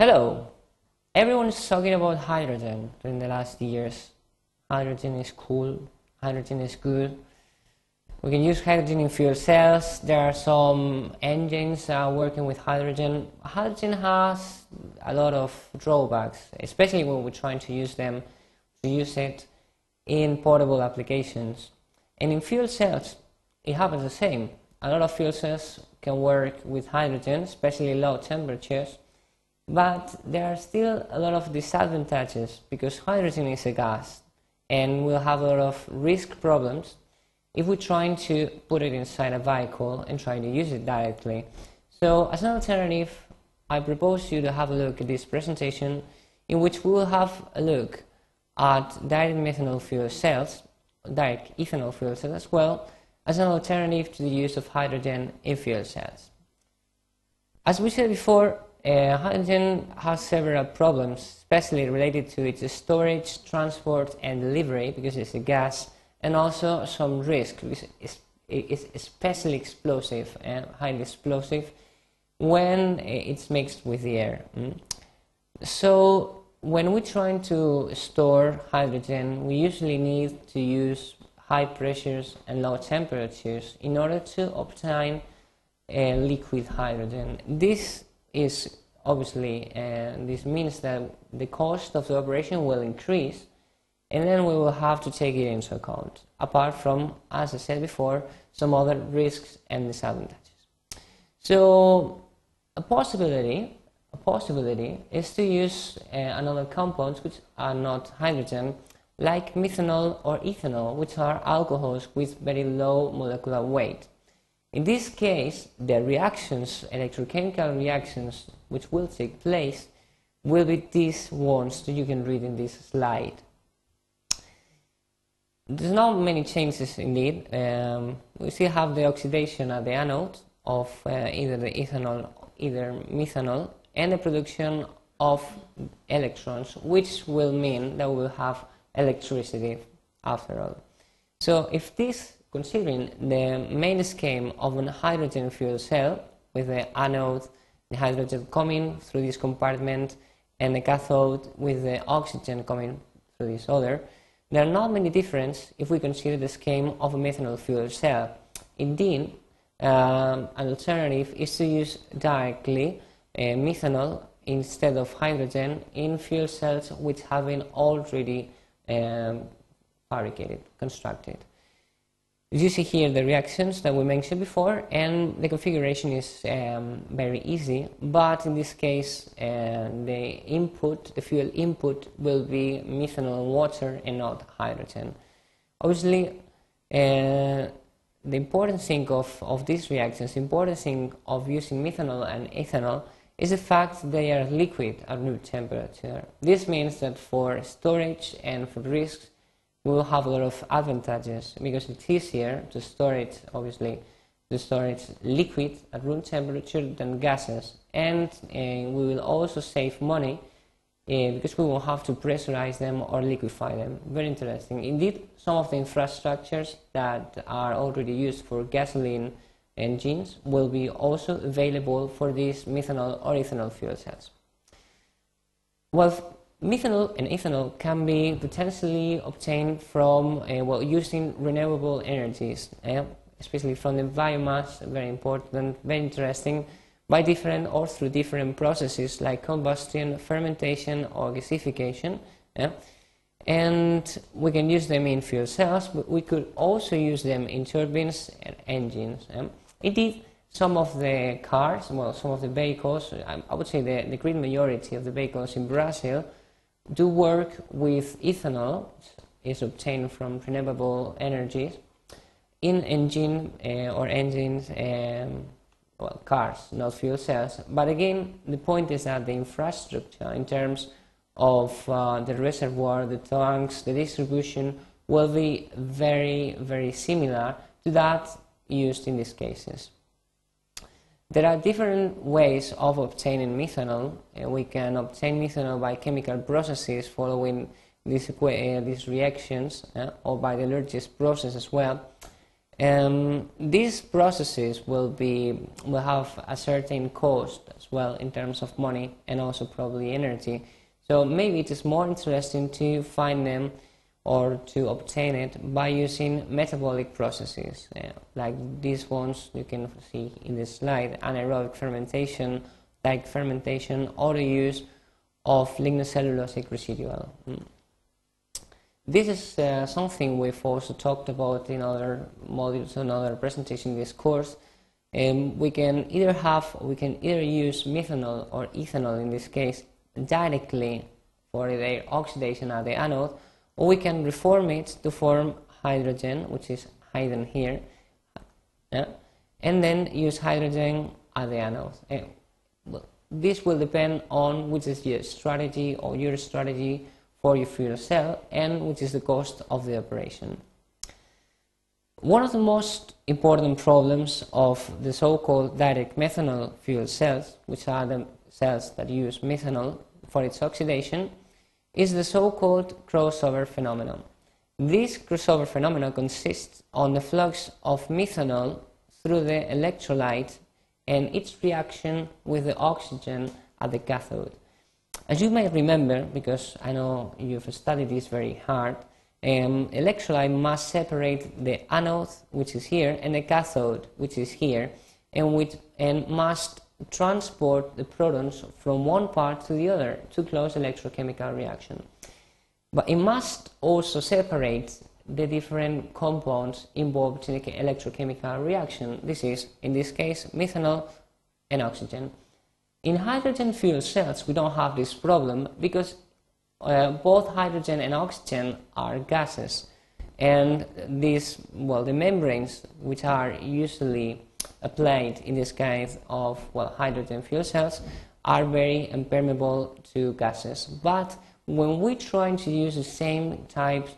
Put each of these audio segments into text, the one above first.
Hello. Everyone is talking about hydrogen in the last years. Hydrogen is cool. Hydrogen is good. We can use hydrogen in fuel cells. There are some engines uh, working with hydrogen. Hydrogen has a lot of drawbacks, especially when we're trying to use them, to use it in portable applications. And in fuel cells, it happens the same. A lot of fuel cells can work with hydrogen, especially low temperatures but there are still a lot of disadvantages because hydrogen is a gas and we'll have a lot of risk problems if we're trying to put it inside a vehicle and try to use it directly. So as an alternative, I propose you to have a look at this presentation in which we will have a look at direct methanol fuel cells, direct ethanol fuel cells as well, as an alternative to the use of hydrogen in fuel cells. As we said before, uh, hydrogen has several problems, especially related to its storage, transport, and delivery, because it's a gas, and also some risk, because it's, it's especially explosive and highly explosive when it's mixed with the air. Mm? So, when we're trying to store hydrogen, we usually need to use high pressures and low temperatures in order to obtain uh, liquid hydrogen. This is obviously, and uh, this means that the cost of the operation will increase, and then we will have to take it into account, apart from, as I said before, some other risks and disadvantages. So, a possibility, a possibility is to use uh, another compounds which are not hydrogen, like methanol or ethanol, which are alcohols with very low molecular weight. In this case, the reactions, electrochemical reactions, which will take place, will be these ones that you can read in this slide. There's not many changes indeed. Um, we still have the oxidation at the anode of uh, either the ethanol, either methanol, and the production of electrons, which will mean that we will have electricity after all. So if this considering the main scheme of a hydrogen fuel cell with the anode, the hydrogen coming through this compartment, and the cathode with the oxygen coming through this other, there are not many differences if we consider the scheme of a methanol fuel cell. Indeed, um, an alternative is to use directly uh, methanol instead of hydrogen in fuel cells which have been already um, fabricated, constructed. You see here the reactions that we mentioned before, and the configuration is um, very easy, but in this case, uh, the input, the fuel input, will be methanol and water and not hydrogen. Obviously, uh, the important thing of, of these reactions, the important thing of using methanol and ethanol is the fact they are liquid at room temperature. This means that for storage and for risks, will have a lot of advantages because it's easier to store it, obviously, to store it liquid at room temperature than gases. And uh, we will also save money uh, because we won't have to pressurize them or liquefy them. Very interesting. Indeed, some of the infrastructures that are already used for gasoline engines will be also available for these methanol or ethanol fuel cells. Well, Methanol and ethanol can be potentially obtained from uh, well using renewable energies, uh, especially from the biomass. Very important, very interesting, by different or through different processes like combustion, fermentation, or gasification. Uh, and we can use them in fuel cells, but we could also use them in turbines and engines. indeed, some of the cars, well, some of the vehicles, I would say the, the great majority of the vehicles in Brazil do work with ethanol, is obtained from renewable energies, in engine uh, or engines, um, well, cars, not fuel cells. But again, the point is that the infrastructure, in terms of uh, the reservoir, the tanks, the distribution, will be very, very similar to that used in these cases. There are different ways of obtaining methanol. Uh, we can obtain methanol by chemical processes following these, uh, these reactions uh, or by the Lurgi's process as well. Um, these processes will be will have a certain cost as well in terms of money and also probably energy. So maybe it is more interesting to find them or to obtain it by using metabolic processes uh, like these ones you can see in this slide anaerobic fermentation like fermentation or the use of lignocellulosic residual. Mm. This is uh, something we've also talked about in other modules and other presentations in this course. Um, we can either have, we can either use methanol or ethanol in this case directly for their oxidation at the anode, we can reform it to form hydrogen, which is hydrogen here, yeah? and then use hydrogen at the anode. Uh, well, this will depend on which is your strategy or your strategy for your fuel cell and which is the cost of the operation. One of the most important problems of the so-called direct methanol fuel cells, which are the cells that use methanol for its oxidation, is the so-called crossover phenomenon. This crossover phenomenon consists on the flux of methanol through the electrolyte and its reaction with the oxygen at the cathode. As you may remember, because I know you've studied this very hard, um, electrolyte must separate the anode, which is here, and the cathode, which is here, and, which, and must transport the protons from one part to the other to close electrochemical reaction. But it must also separate the different compounds involved in the electrochemical reaction. This is, in this case, methanol and oxygen. In hydrogen fuel cells, we don't have this problem because uh, both hydrogen and oxygen are gases. And these, well, the membranes, which are usually applied in this kind of, well, hydrogen fuel cells, are very impermeable to gases. But when we try to use the same types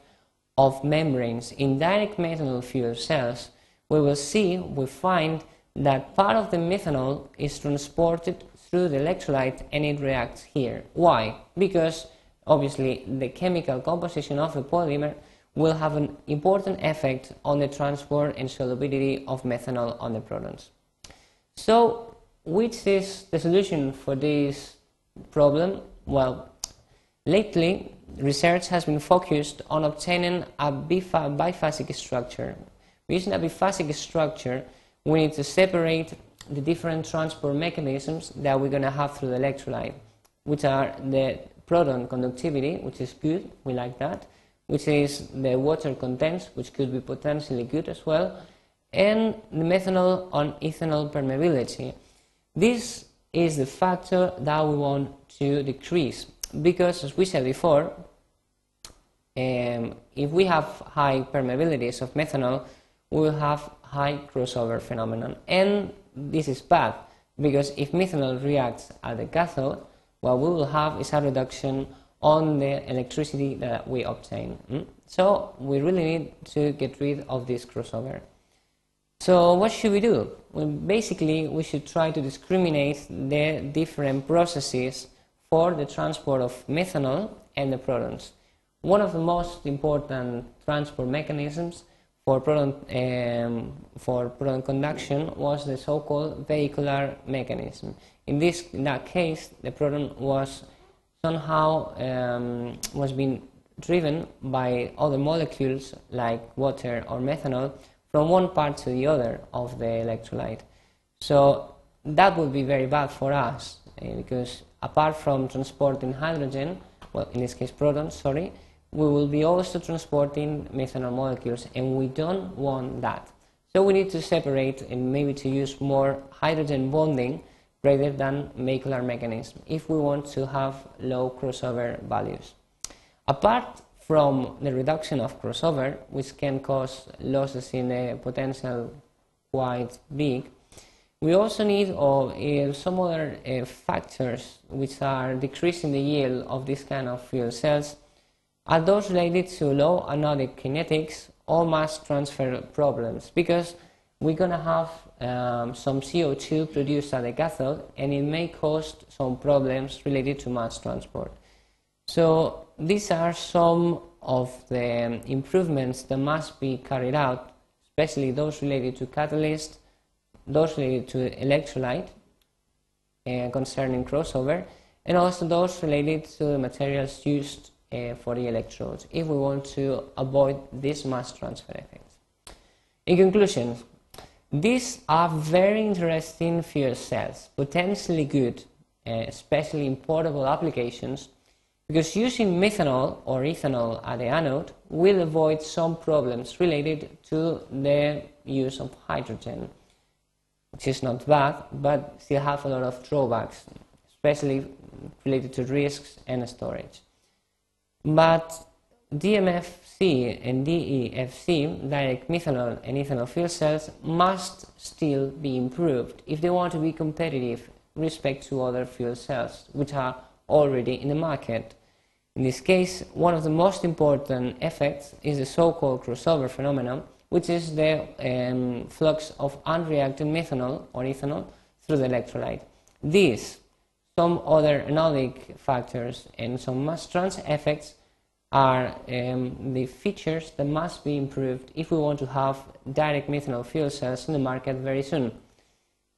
of membranes in direct methanol fuel cells, we will see, we find that part of the methanol is transported through the electrolyte and it reacts here. Why? Because obviously the chemical composition of the polymer will have an important effect on the transport and solubility of methanol on the protons. So, which is the solution for this problem? Well, lately research has been focused on obtaining a biphasic structure. Using a biphasic structure, we need to separate the different transport mechanisms that we're going to have through the electrolyte, which are the proton conductivity, which is good, we like that, which is the water contents, which could be potentially good as well, and the methanol on ethanol permeability. This is the factor that we want to decrease because, as we said before, um, if we have high permeabilities of methanol, we will have high crossover phenomenon. And this is bad because if methanol reacts at the cathode, what we will have is a reduction on the electricity that we obtain. Mm? So we really need to get rid of this crossover. So what should we do? Well, basically, we should try to discriminate the different processes for the transport of methanol and the protons. One of the most important transport mechanisms for proton, um, for proton conduction was the so-called vehicular mechanism. In this in that case, the proton was somehow um, was being driven by other molecules like water or methanol from one part to the other of the electrolyte. So that would be very bad for us uh, because apart from transporting hydrogen, well, in this case protons, sorry, we will be also transporting methanol molecules and we don't want that. So we need to separate and maybe to use more hydrogen bonding rather than molecular mechanism if we want to have low crossover values. Apart from the reduction of crossover, which can cause losses in the potential quite big, we also need uh, some other uh, factors which are decreasing the yield of this kind of fuel cells are those related to low anodic kinetics or mass transfer problems because we're going to have um, some CO2 produced at the cathode and it may cause some problems related to mass transport. So these are some of the improvements that must be carried out, especially those related to catalyst, those related to electrolyte uh, concerning crossover, and also those related to the materials used uh, for the electrodes if we want to avoid these mass transfer effects. In conclusion, these are very interesting fuel cells, potentially good, uh, especially in portable applications, because using methanol or ethanol at the anode will avoid some problems related to the use of hydrogen, which is not bad, but still have a lot of drawbacks, especially related to risks and storage. But DMFC and DEFC, direct methanol and ethanol fuel cells, must still be improved if they want to be competitive respect to other fuel cells, which are already in the market. In this case, one of the most important effects is the so-called crossover phenomenon, which is the um, flux of unreacted methanol or ethanol through the electrolyte. This, some other anodic factors, and some mass trans effects are um, the features that must be improved if we want to have direct methanol fuel cells in the market very soon.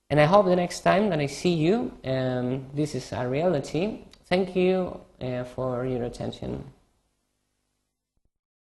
And I hope the next time that I see you, um, this is a reality. Thank you uh, for your attention.